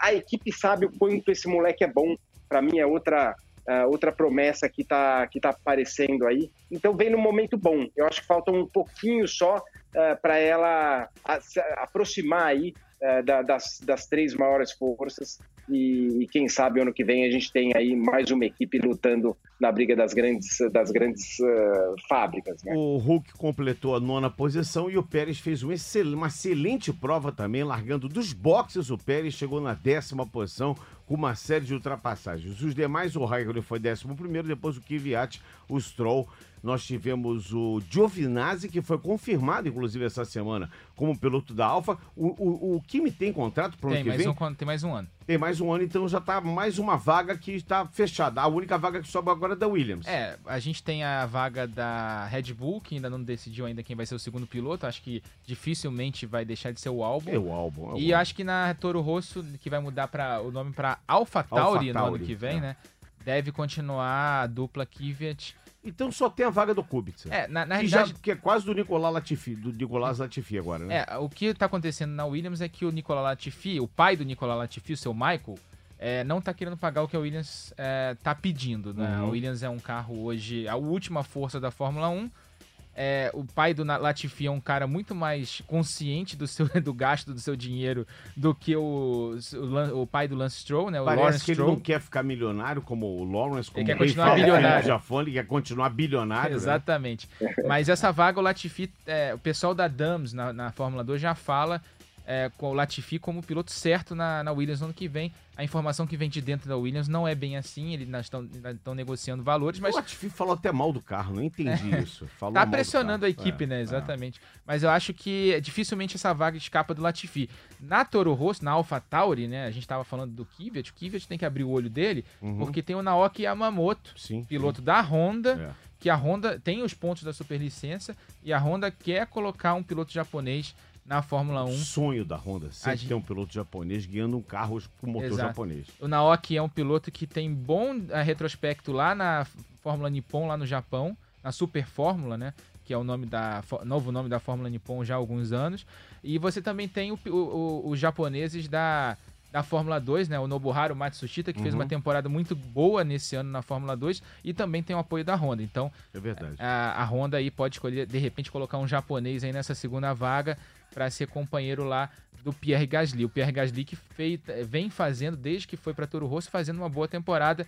a equipe sabe o quanto esse moleque é bom. Para mim é outra uh, outra promessa que está que tá aparecendo aí. Então vem num momento bom. Eu acho que falta um pouquinho só uh, para ela a, se aproximar aí uh, da, das, das três maiores forças e, e, quem sabe ano que vem a gente tem aí mais uma equipe lutando na briga das grandes, das grandes uh, fábricas. Né? O Hulk completou a nona posição e o Pérez fez um excel, uma excelente prova também, largando dos boxes. O Pérez chegou na décima posição com uma série de ultrapassagens. Os demais, o Raikkonen foi décimo primeiro, depois o Kvyat, o Stroll nós tivemos o Giovinazzi, que foi confirmado, inclusive, essa semana como piloto da Alfa. O, o, o Kimi tem contrato para o ano que vem? Um, tem mais um ano. Tem mais um ano, então já está mais uma vaga que está fechada. A única vaga que sobra agora é da Williams. É, a gente tem a vaga da Red Bull, que ainda não decidiu ainda quem vai ser o segundo piloto. Acho que dificilmente vai deixar de ser o álbum. É o álbum. É o e acho que na Toro Rosso, que vai mudar para o nome para Alpha Tauri no ano que vem, é. né? Deve continuar a dupla Kvyat. Então só tem a vaga do Kubica. É, na, na que, já, realidade, que é quase do Nicolás Latifi, do Nicolás Latifi agora, né? É, o que tá acontecendo na Williams é que o Nicolas Latifi, o pai do Nicolas Latifi, o seu Michael, é, não tá querendo pagar o que a Williams é, tá pedindo, né? Uhum. A Williams é um carro hoje, a última força da Fórmula 1. É, o pai do Latifi é um cara muito mais consciente do, seu, [laughs] do gasto do seu dinheiro do que o, o, o pai do Lance Stroll, né? O Parece Lawrence que ele Stroll. não quer ficar milionário como o Lawrence, como Ele quer continuar Felipe bilionário. Jafone, ele quer continuar bilionário. né? Exatamente. Mas essa vaga, o Latifi, é, o pessoal da Dams na, na Fórmula 2 já fala é, com o Latifi como piloto certo na, na Williams no ano que vem. A informação que vem de dentro da Williams não é bem assim, eles estão, negociando valores, mas O Latifi falou até mal do carro, não entendi isso. Falou tá pressionando a equipe, É, né? é. Exatamente. Mas eu acho que dificilmente essa vaga escapa do Latifi. Na Toro Rosso, na Alpha Tauri, né? A gente tava falando do Kvyat, o Kvyat tem que abrir o olho dele, Uhum. porque tem o Naoki Yamamoto, Sim. piloto da Honda, É. que a Honda tem os pontos da superlicença e a Honda quer colocar um piloto japonês na Fórmula 1. O sonho da Honda sempre gente- ter um piloto japonês guiando um carro com motor Exato. japonês. O Naoki é um piloto que tem bom eh, retrospecto lá na Fórmula Nippon, lá no Japão, na Super Fórmula, né? Que é o nome da novo nome da Fórmula Nippon já há alguns anos. E você também tem o o- os japoneses da, da Fórmula 2, né? O Nobuharu Matsushita, que fez Uhum. uma temporada muito boa nesse ano na Fórmula 2 e também tem o apoio da Honda. Então, É verdade. a, a Honda aí pode escolher, de repente, colocar um japonês aí nessa segunda vaga para ser companheiro lá do Pierre Gasly. O Pierre Gasly que fei- vem fazendo, desde que foi para Toro Rosso, fazendo uma boa temporada.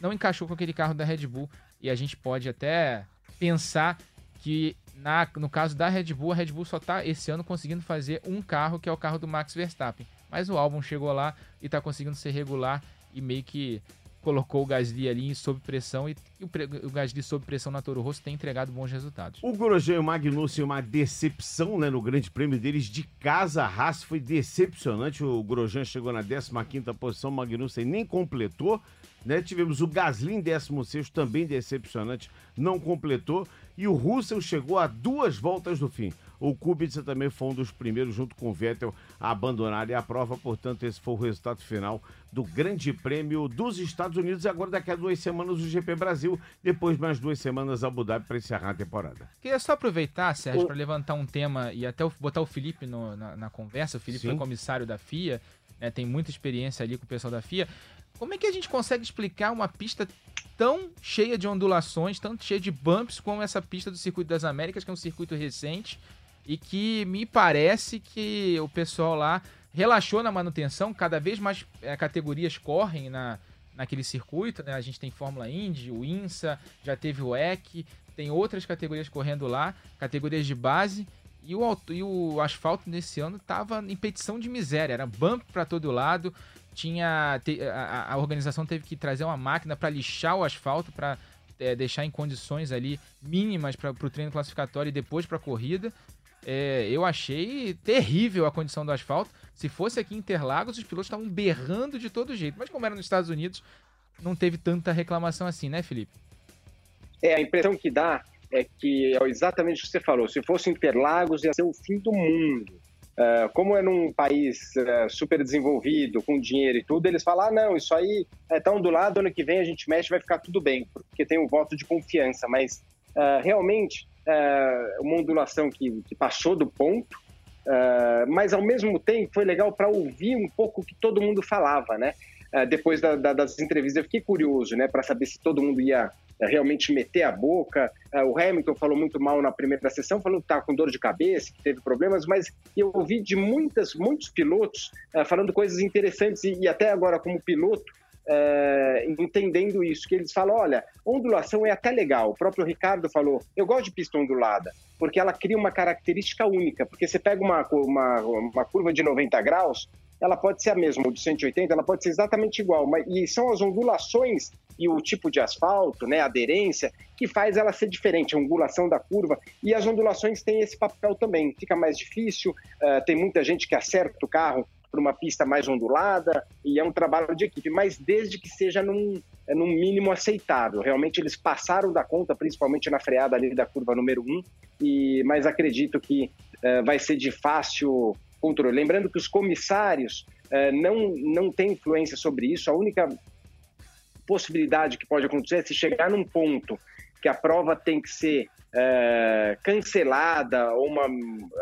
Não encaixou com aquele carro da Red Bull e a gente pode até pensar que na, no caso da Red Bull, a Red Bull só tá esse ano conseguindo fazer um carro, que é o carro do Max Verstappen. Mas o álbum chegou lá e tá conseguindo ser regular e meio que colocou o Gasly ali sob pressão e, o, o Gasly sob pressão na Toro Rosso tem entregado bons resultados. O Grosjean e o Magnussen, uma decepção né, no grande prêmio deles de casa. A Haas foi decepcionante. O Grosjean chegou na 15ª posição, o Magnussen nem completou. Né? Tivemos o Gasly em 16º, também decepcionante, não completou. E o Russell chegou a duas voltas do fim. O Kubica também foi um dos primeiros, junto com o Vettel, a abandonarem a prova. Portanto, esse foi o resultado final do Grande Prêmio dos Estados Unidos. E agora, daqui a duas semanas, o GP Brasil. Depois, mais duas semanas, Abu Dhabi para encerrar a temporada. Queria só aproveitar, Sérgio, para levantar um tema e até o- botar o Felipe no- na, na conversa. O Felipe Sim. foi comissário da FIA, né, tem muita experiência ali com o pessoal da FIA. Como é que a gente consegue explicar uma pista tão cheia de ondulações, tão cheia de bumps como essa pista do Circuito das Américas, que é um circuito recente e que me parece que o pessoal lá relaxou na manutenção, cada vez mais eh, categorias correm na, naquele circuito, né? A gente tem Fórmula Indy, o INSA, já teve o EC, tem outras categorias correndo lá, categorias de base, e o, e o asfalto nesse ano tava em petição de miséria, era bump para todo lado, tinha te- a, a- organização teve que trazer uma máquina para lixar o asfalto, para deixar em condições ali mínimas para o treino classificatório e depois para a corrida. É, eu achei terrível a condição do asfalto. Se fosse aqui em Interlagos, os pilotos estavam berrando de todo jeito. Mas como era nos Estados Unidos, não teve tanta reclamação assim, né, Felipe? É, a impressão que dá é que é exatamente o que você falou. Se fosse Interlagos, ia ser o fim do mundo. Ah, como é num país ah, super desenvolvido, com dinheiro e tudo, eles falam: ah, não, isso aí é tão do lado, ano que vem a gente mexe vai ficar tudo bem, porque tem um voto de confiança. Mas ah, realmente, uma ondulação que, que passou do ponto, mas ao mesmo tempo foi legal para ouvir um pouco o que todo mundo falava, né? Depois da- da- das entrevistas, eu fiquei curioso, né, para saber se todo mundo ia realmente meter a boca. Eh, O Hamilton falou muito mal na primeira sessão, falou que estava com dor de cabeça, que teve problemas, mas eu ouvi de muitas, muitos pilotos eh, falando coisas interessantes e, até agora como piloto entendendo isso, que eles falam, olha, ondulação é até legal. O próprio Ricardo falou, eu gosto de pista ondulada, porque ela cria uma característica única, porque você pega uma, uma, uma curva de 90 graus, ela pode ser a mesma, ou de 180, ela pode ser exatamente igual, mas, e são as ondulações e o tipo de asfalto, né, a aderência, que faz ela ser diferente, a angulação da curva. E as ondulações têm esse papel também. Fica mais difícil, eh, tem muita gente que acerta o carro para uma pista mais ondulada, e é um trabalho de equipe, mas desde que seja num, é, no mínimo aceitável. Realmente eles passaram da conta, principalmente na freada ali da curva número 1, e, mas acredito que é, vai ser de fácil controle. Lembrando que os comissários é, não, não têm influência sobre isso, a única possibilidade que pode acontecer é se chegar num ponto que a prova tem que ser é, cancelada ou uma,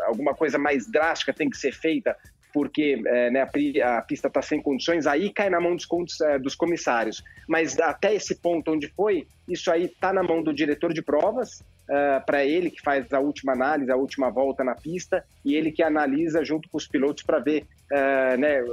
alguma coisa mais drástica tem que ser feita porque é, né, a, a, pista está sem condições, aí cai na mão dos, é, dos, comissários. Mas até esse ponto onde foi, isso aí está na mão do diretor de provas, é, para ele que faz a última análise, a última volta na pista, e ele que analisa junto com os pilotos para ver, é, né,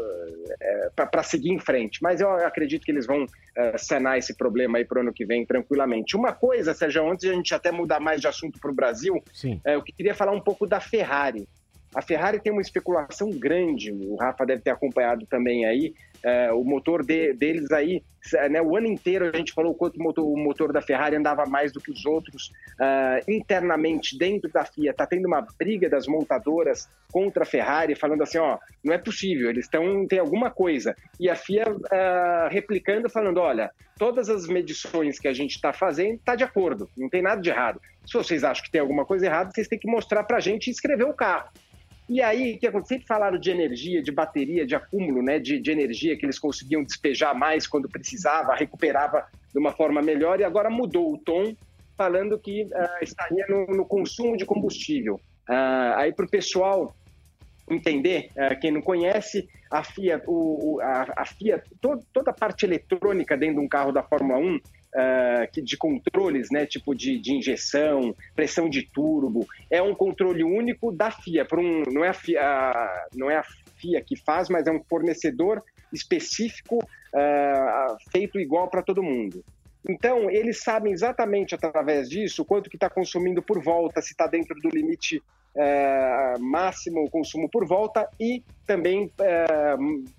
é, para seguir em frente. Mas eu acredito que eles vão é, sanar esse problema aí para o ano que vem tranquilamente. Uma coisa, Sérgio, antes de a gente até mudar mais de assunto para o Brasil, Sim. eu queria falar um pouco da Ferrari. A Ferrari tem uma especulação grande, o Rafa deve ter acompanhado também aí. É, o motor de, deles aí, né, o ano inteiro a gente falou quanto o motor, o motor da Ferrari andava mais do que os outros. Uh, internamente, dentro da FIA, está tendo uma briga das montadoras contra a Ferrari, falando assim: ó, não é possível, eles estão tem alguma coisa. E a FIA uh, replicando, falando: olha, todas as medições que a gente está fazendo está de acordo, não tem nada de errado. Se vocês acham que tem alguma coisa errada, vocês têm que mostrar para a gente e escrever o carro. E aí, o que aconteceu? Sempre falaram de energia, de bateria, de acúmulo né, de, de energia que eles conseguiam despejar mais quando precisava, recuperava de uma forma melhor, e agora mudou o tom, falando que uh, estaria no, no, consumo de combustível. Uh, aí, para o pessoal entender, uh, quem não conhece, a FIA, o, a, a FIA to, toda a parte eletrônica dentro de um carro da Fórmula 1 uh, de controles, né, tipo de, de, injeção, pressão de turbo, é um controle único da FIA. Por um, não, é a FIA, não é a FIA que faz, mas é um fornecedor específico uh, feito igual para todo mundo. Então, eles sabem exatamente através disso quanto que está consumindo por volta, se está dentro do limite é, máximo consumo por volta e também é,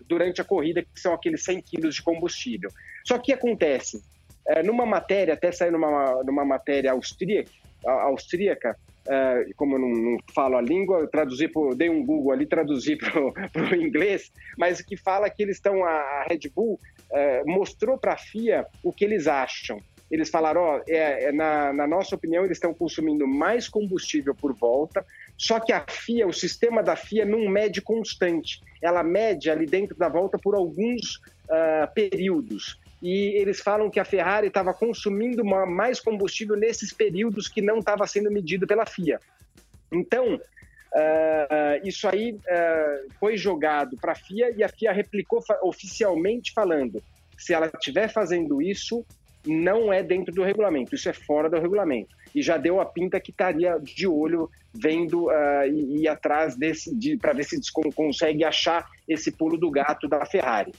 durante a corrida, que são aqueles 100 quilos de combustível. Só que acontece, é, numa matéria, até saiu numa, numa matéria austríaca, austríaca é, como eu não, não, falo a língua, eu traduzi por, dei um Google ali, traduzi [laughs] para o inglês, mas que fala que eles estão, a, a Red Bull é, mostrou para a FIA o que eles acham. Eles falaram, ó, é, é, na, na nossa opinião, eles estão consumindo mais combustível por volta, só que a FIA, o sistema da FIA não mede constante. Ela mede ali dentro da volta por alguns uh, períodos e eles falam que a Ferrari estava consumindo mais combustível nesses períodos que não estava sendo medido pela FIA. Então, uh, isso aí uh, foi jogado para a FIA e a FIA replicou oficialmente falando: se ela estiver fazendo isso, não é dentro do regulamento, isso é fora do regulamento. E já deu a pinta que estaria de olho vendo uh, e ir atrás desse, de, para ver se consegue achar esse pulo do gato da Ferrari.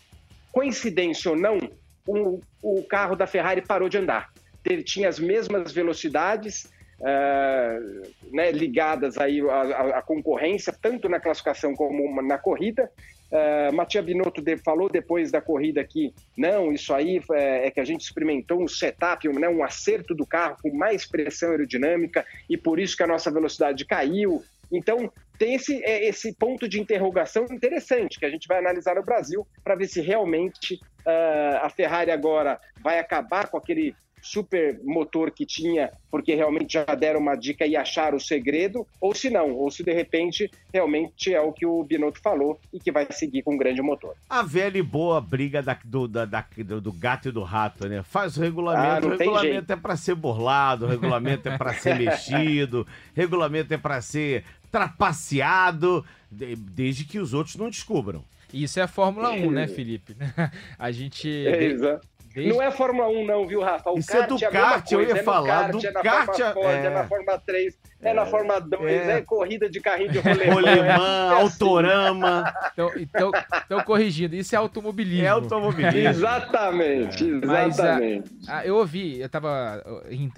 Coincidência ou não, o, o carro da Ferrari parou de andar. Ele tinha as mesmas velocidades, uh, né, ligadas aí à, à, concorrência, tanto na classificação como na corrida. Uh, Matia Binotto de, falou depois da corrida que não, isso aí é, é, que a gente experimentou um setup, um, né, um acerto do carro com mais pressão aerodinâmica e por isso que a nossa velocidade caiu. Então, tem esse, é, esse ponto de interrogação interessante que a gente vai analisar no Brasil para ver se realmente uh, a Ferrari agora vai acabar com aquele super motor que tinha, porque realmente já deram uma dica e acharam o segredo, ou se não, ou se de repente realmente é o que o Binotto falou e que vai seguir com um grande motor. A velha e boa briga da, do, da, da, do, gato e do rato, né? Faz o regulamento, ah, o regulamento é para ser burlado, o regulamento é para ser [laughs] mexido, regulamento é para ser trapaceado, desde que os outros não descubram. Isso é a Fórmula 1, né, Felipe? [laughs] A gente. É, exato. Desde... Não é Fórmula 1, não, viu, Rafa? O Isso é do é kart, eu ia é falar. Kart, do é na kart, Fórmula Ford, é... é na Fórmula 3, é, é na Fórmula 2, é... é... corrida de carrinho de rolemã. rolemã, autorama. Então, então, então, corrigindo, isso é automobilismo. É automobilismo. exatamente, exatamente. Mas, a, a, eu ouvi, eu tava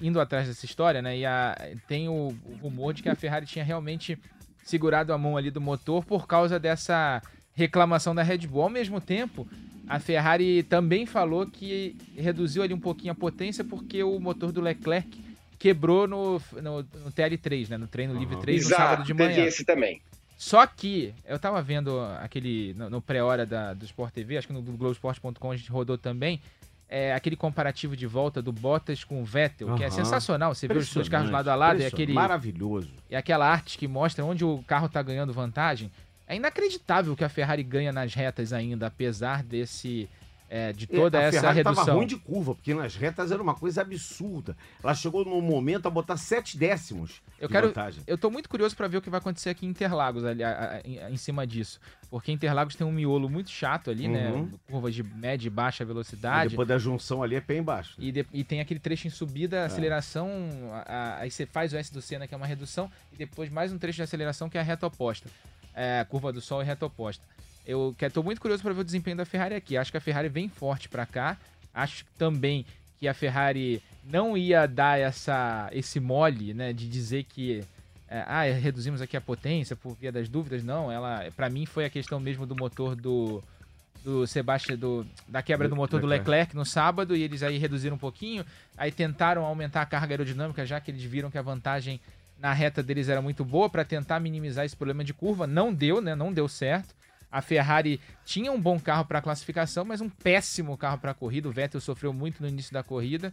indo atrás dessa história, né, e a, tem o, o rumor de que a Ferrari tinha realmente segurado a mão ali do motor por causa dessa reclamação da Red Bull. Ao mesmo tempo, a Ferrari também falou que reduziu ali um pouquinho a potência porque o motor do Leclerc quebrou no, no, no TL3, né? No treino uhum. livre 3 Exato, no sábado de manhã. esse também. Só que eu tava vendo aquele no, no pré-hora do Sport TV, acho que no Globoesporte.com a gente rodou também. é, aquele comparativo de volta do Bottas com o Vettel, que é sensacional. Você vê os dois carros lado a lado e aquele Maravilhoso. e aquela arte que mostra onde o carro tá ganhando vantagem. É inacreditável que a Ferrari ganha nas retas ainda, apesar desse é, de toda a essa Ferrari tava redução. ruim de curva, porque nas retas era uma coisa absurda. Ela chegou num momento a botar sete décimos Eu quero- vantagem. Eu tô muito curioso para ver o que vai acontecer aqui em Interlagos, ali, a- a- em, cima disso. Porque Interlagos tem um miolo muito chato ali, Uhum. né? Curva de média e baixa E velocidade. depois da junção ali é pé embaixo. E, de- e tem aquele trecho em É. subida, aceleração, a- a- aí você faz o S do Senna, que é uma redução, e depois mais um trecho de aceleração, que é a reta oposta. É, curva do Sol e reta oposta. Eu estou muito curioso para ver o desempenho da Ferrari aqui. Acho que a Ferrari vem forte para cá. Acho também que a Ferrari não ia dar essa, esse mole, né, de dizer que é, ah, reduzimos aqui a potência por via das dúvidas. Não, ela, para mim foi a questão mesmo do motor do do Sebastian, do, da quebra do motor do. Leclerc no sábado, e eles aí reduziram um pouquinho, aí tentaram aumentar a carga aerodinâmica, já que eles viram que a vantagem na reta deles era muito boa, para tentar minimizar esse problema de curva. Não deu, né? Não deu certo. A Ferrari tinha um bom carro para classificação, mas um péssimo carro para corrida. O Vettel sofreu muito no início da corrida.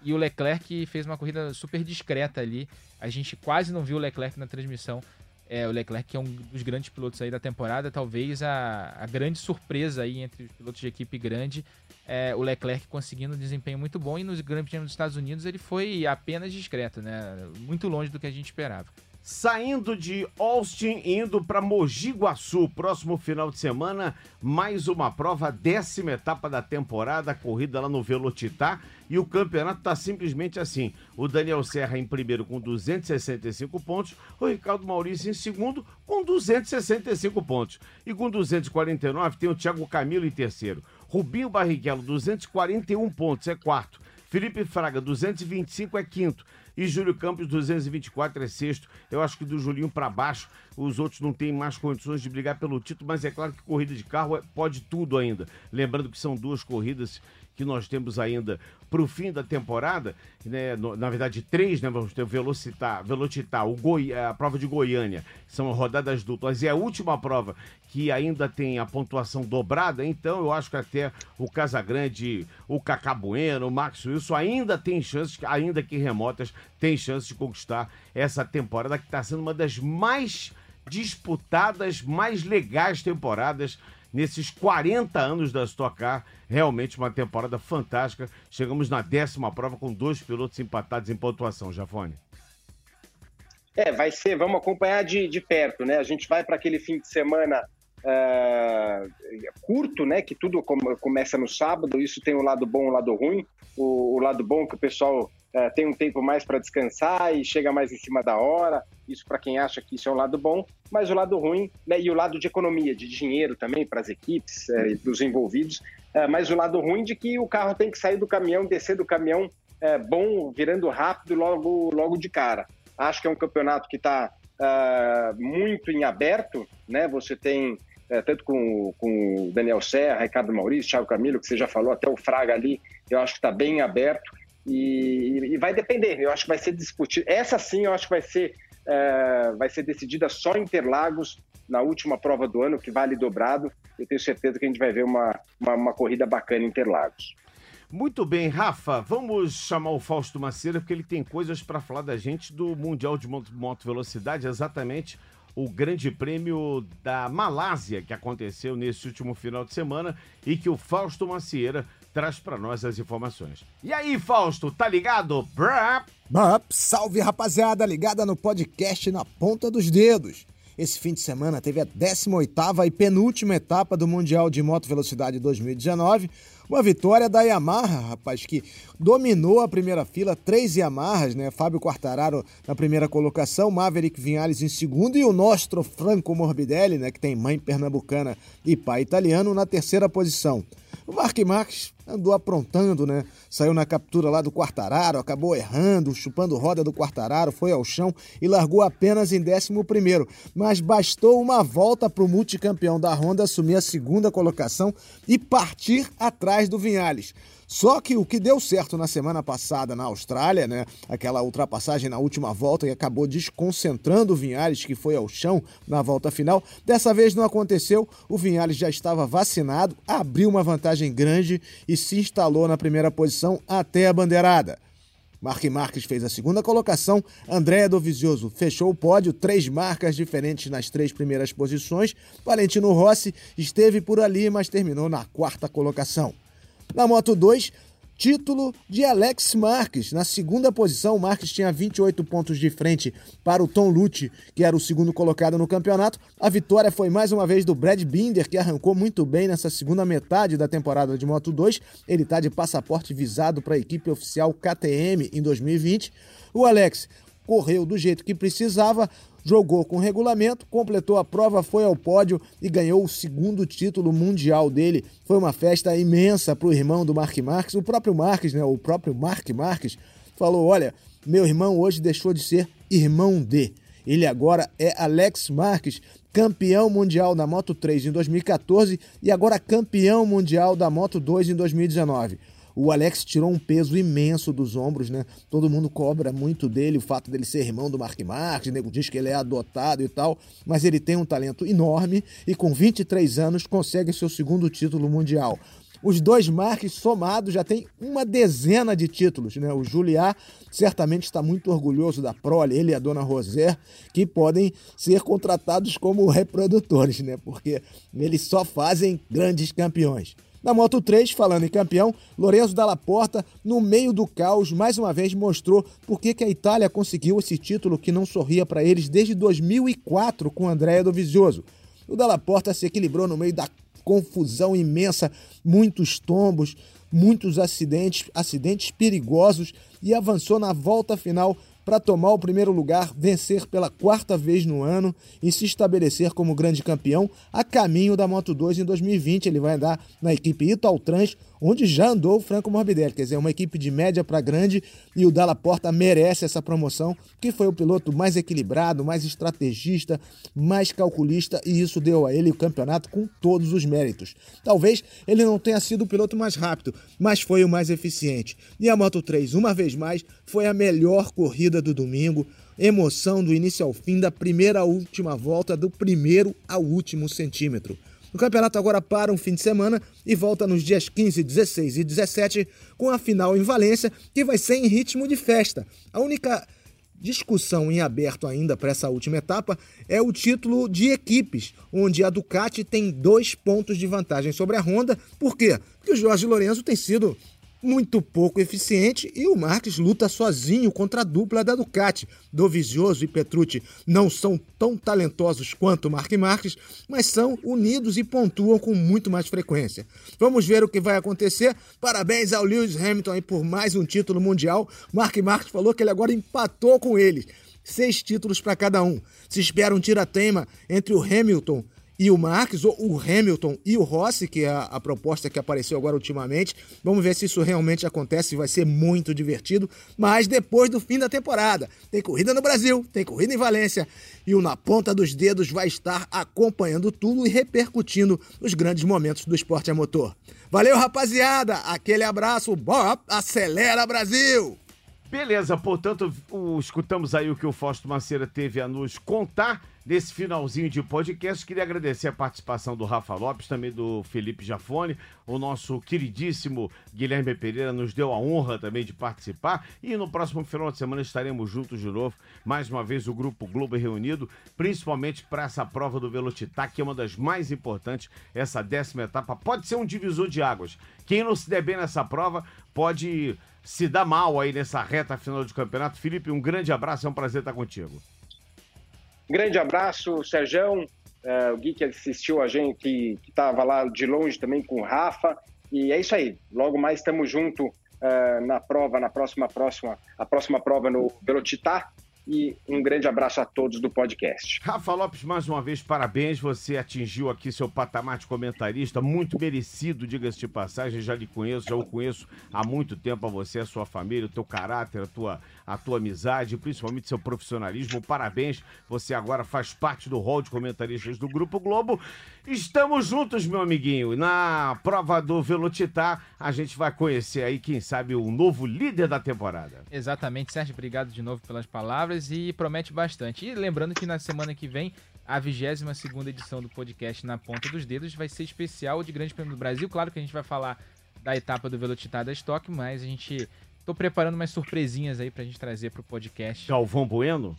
E o Leclerc fez uma corrida super discreta ali. A gente quase não viu o Leclerc na transmissão. É, o Leclerc que é um dos grandes pilotos aí da temporada, talvez a, a grande surpresa aí entre os pilotos de equipe grande, é o Leclerc conseguindo um desempenho muito bom e nos Grandes Prêmios dos Estados Unidos ele foi apenas discreto, né? Muito longe do que a gente esperava. Saindo de Austin e indo para Mogi Guaçu, próximo final de semana, mais uma prova, décima etapa da temporada, corrida lá no Velocitar, e o campeonato tá simplesmente assim. O Daniel Serra em primeiro com 265 pontos, o Ricardo Maurício em segundo com 265 pontos. E com 249 tem o Thiago Camilo em terceiro. Rubinho Barrichello, 241 pontos, é quarto. Felipe Fraga, 225 é quinto. E Júlio Campos, 224 é sexto. Eu acho que do Julinho para baixo, os outros não têm mais condições de brigar pelo título, mas é claro que corrida de carro é- pode tudo ainda. Lembrando que são duas corridas que nós temos ainda para o fim da temporada, né? No- na verdade três, né? Vamos ter o Velocitar, Velocitar, o Goi, a prova de Goiânia, são rodadas duplas e é a última prova que ainda tem a pontuação dobrada, então eu acho que até o Casagrande, o Cacá o Max Wilson ainda tem chances, ainda que remotas, tem chances de conquistar essa temporada que está sendo uma das mais disputadas, mais legais temporadas nesses 40 anos da Stock Car. Realmente uma temporada fantástica. Chegamos na décima prova com dois pilotos empatados em pontuação, Jafone. É, vai ser, vamos acompanhar de, de perto, né? A gente vai para aquele fim de semana ah, curto, né? Que tudo come- começa no sábado, isso tem um lado bom e um lado ruim. O, o lado bom é que o pessoal ah, tem um tempo mais para descansar e chega mais em cima da hora, isso para quem acha que isso é um lado bom, mas o lado ruim, né? E o lado de economia, de dinheiro também para as equipes eh, e para os envolvidos, Ah, mas o lado ruim de que o carro tem que sair do caminhão, descer do caminhão eh, bom, virando rápido logo, logo de cara. Acho que é um campeonato que está muito em aberto, né? Você tem eh, tanto com, com o Daniel Serra, Ricardo Maurício, Thiago Camilo, que você já falou, até o Fraga ali, eu acho que está bem aberto e, e vai depender. Eu acho que vai ser discutido. Essa sim, eu acho que vai ser eh, vai ser decidida só em Interlagos na última prova do ano, que vale dobrado. Eu tenho certeza que a gente vai ver uma, uma, uma corrida bacana em Interlagos. Muito bem, Rafa, vamos chamar o Fausto Maceira, porque ele tem coisas para falar da gente do Mundial de Moto Velocidade, exatamente o Grande Prêmio da Malásia, que aconteceu nesse último final de semana e que o Fausto Macieira traz para nós as informações. E aí, Fausto, tá ligado? Brap! Bap, salve rapaziada, ligada no podcast na ponta dos dedos. Esse fim de semana teve a 18ª e penúltima etapa do Mundial de Moto Velocidade 2019, uma vitória da Yamaha, rapaz, que dominou a primeira fila, três Yamahas, né? Fábio Quartararo na primeira colocação, Maverick Vinhales em segundo e o nostro Franco Morbidelli, né, que tem mãe pernambucana e pai italiano, na terceira posição. O Mark Marques andou aprontando, né? Saiu na captura lá do Quartararo, acabou errando, chupando roda do Quartararo, foi ao chão e largou apenas em 11 Mas bastou uma volta para o multicampeão da Honda assumir a segunda colocação e partir atrás do Vinhales. Só que o que deu certo na semana passada na Austrália, né? Aquela ultrapassagem na última volta e acabou desconcentrando o Vinhares, que foi ao chão na volta final. Dessa vez não aconteceu. O Vinhares já estava vacinado, abriu uma vantagem grande e se instalou na primeira posição até a bandeirada. Marque Marques fez a segunda colocação, Andréa Dovizioso fechou o pódio, três marcas diferentes nas três primeiras posições. Valentino Rossi esteve por ali, mas terminou na quarta colocação. Na Moto 2, título de Alex Marques. Na segunda posição, Marques tinha 28 pontos de frente para o Tom Lute, que era o segundo colocado no campeonato. A vitória foi mais uma vez do Brad Binder, que arrancou muito bem nessa segunda metade da temporada de Moto 2. Ele está de passaporte visado para a equipe oficial KTM em 2020. O Alex correu do jeito que precisava, jogou com regulamento, completou a prova, foi ao pódio e ganhou o segundo título mundial dele. Foi uma festa imensa para o irmão do Mark Marques. O próprio Marques, né, o próprio Mark Marques, falou: Olha, meu irmão hoje deixou de ser irmão de. Ele agora é Alex Marques, campeão mundial da Moto 3 em 2014 e agora campeão mundial da Moto 2 em 2019. O Alex tirou um peso imenso dos ombros, né? Todo mundo cobra muito dele, o fato dele ser irmão do Mark o nego diz que ele é adotado e tal, mas ele tem um talento enorme e com 23 anos consegue seu segundo título mundial. Os dois Marques somados já tem uma dezena de títulos, né? O Juliá certamente está muito orgulhoso da prole, ele e a dona Roser, que podem ser contratados como [laughs] reprodutores, né? Porque eles só fazem grandes campeões. Na Moto 3, falando em campeão, Lorenzo Dalla Porta, no meio do caos, mais uma vez mostrou por que a Itália conseguiu esse título que não sorria para eles desde 2004 com Andrea Dovizioso. O Dalla Porta se equilibrou no meio da confusão imensa, muitos tombos, muitos acidentes, acidentes perigosos e avançou na volta final para tomar o primeiro lugar, vencer pela quarta vez no ano e se estabelecer como grande campeão a caminho da Moto 2 em 2020. Ele vai andar na equipe Italtrans, onde já andou o Franco Morbidelli. Quer dizer, uma equipe de média para grande e o Dalla Porta merece essa promoção, que foi o piloto mais equilibrado, mais estrategista, mais calculista e isso deu a ele o campeonato com todos os méritos. Talvez ele não tenha sido o piloto mais rápido, mas foi o mais eficiente. E a Moto 3, uma vez mais, foi a melhor corrida do domingo. Emoção do início ao fim, da primeira à última volta, do primeiro ao último centímetro. O campeonato agora para um fim de semana e volta nos dias 15, 16 e 17 com a final em Valência, que vai ser em ritmo de festa. A única discussão em aberto ainda para essa última etapa é o título de equipes, onde a Ducati tem dois pontos de vantagem sobre a Honda. Por quê? Porque o Jorge Lourenço tem sido muito pouco eficiente e o Marques luta sozinho contra a dupla da Ducati. Dovizioso e Petrucci não são tão talentosos quanto Mark Marques, mas são unidos e pontuam com muito mais frequência. Vamos ver o que vai acontecer. Parabéns ao Lewis Hamilton aí por mais um título mundial. Mark Marques falou que ele agora empatou com eles. Seis títulos para cada um. Se espera um tira-teima entre o Hamilton e o Marques, ou o Hamilton e o Rossi, que é a, proposta que apareceu agora ultimamente. Vamos ver se isso realmente acontece, vai ser muito divertido. Mas depois do fim da temporada, tem corrida no Brasil, tem corrida em Valência e o Na Ponta dos Dedos vai estar acompanhando tudo e repercutindo os grandes momentos do esporte a motor. Valeu, rapaziada! Aquele abraço, bora, acelera Brasil! Beleza, portanto, o, escutamos aí o que o Fausto Maceira teve a nos contar nesse finalzinho de podcast. Queria agradecer a participação do Rafa Lopes, também do Felipe Jafone. O nosso queridíssimo Guilherme Pereira nos deu a honra também de participar. E no próximo final de semana estaremos juntos de novo. Mais uma vez o Grupo Globo reunido, principalmente para essa prova do Velocitar, que é uma das mais importantes, essa décima etapa. Pode ser um divisor de águas. Quem não se der bem nessa prova pode se dá mal aí nessa reta final de campeonato. Felipe, um grande abraço, é um prazer estar contigo. Grande abraço, Serjão, uh, o Gui que assistiu a gente, que estava lá de longe também com o Rafa. E é isso aí, logo mais estamos junto uh, na prova, na próxima, próxima, a próxima prova no Velocitar. E um grande abraço a todos do podcast. Rafa Lopes, mais uma vez, parabéns. Você atingiu aqui seu patamar de comentarista, muito merecido, diga-se de passagem. Já lhe conheço, já o conheço há muito tempo a você, a sua família, o teu caráter, a tua, a tua amizade, principalmente seu profissionalismo. Parabéns, você agora faz parte do hall de comentaristas do Grupo Globo. Estamos juntos, meu amiguinho. Na prova do Velocitar, a gente vai conhecer aí, quem sabe, o novo líder da temporada. Exatamente, Sérgio, obrigado de novo pelas palavras e promete bastante. E lembrando que na semana que vem, a 22 segunda edição do podcast Na Ponta dos Dedos vai ser especial de Grande Prêmio do Brasil. Claro que a gente vai falar da etapa do Velocitar da Stock, mas a gente... Tô preparando umas surpresinhas aí pra gente trazer pro podcast. Galvão Bueno?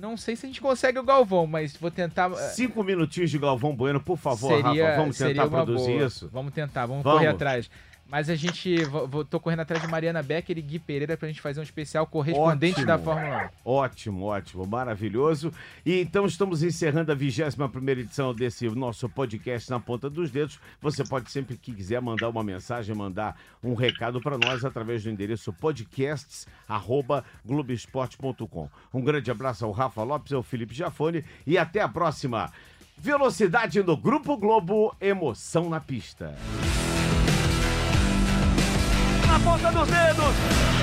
Não sei se a gente consegue o Galvão, mas vou tentar. Cinco minutinhos de Galvão Bueno, por favor, seria, Rafa. Vamos tentar produzir boa. isso. Vamos tentar, vamos, vamos, correr atrás. Mas a gente. Vou, tô correndo atrás de Mariana Becker e Gui Pereira pra gente fazer um especial correspondente ótimo, da Fórmula 1. Ótimo, ótimo, maravilhoso. E então estamos encerrando a 21 edição desse nosso podcast na ponta dos dedos. Você pode sempre que quiser mandar uma mensagem, mandar um recado para nós através do endereço podcasts@globesport.com. Um grande abraço ao Rafa Lopes, ao Felipe Jafone e até a próxima. Velocidade no Grupo Globo, emoção na pista ponta dos dedos.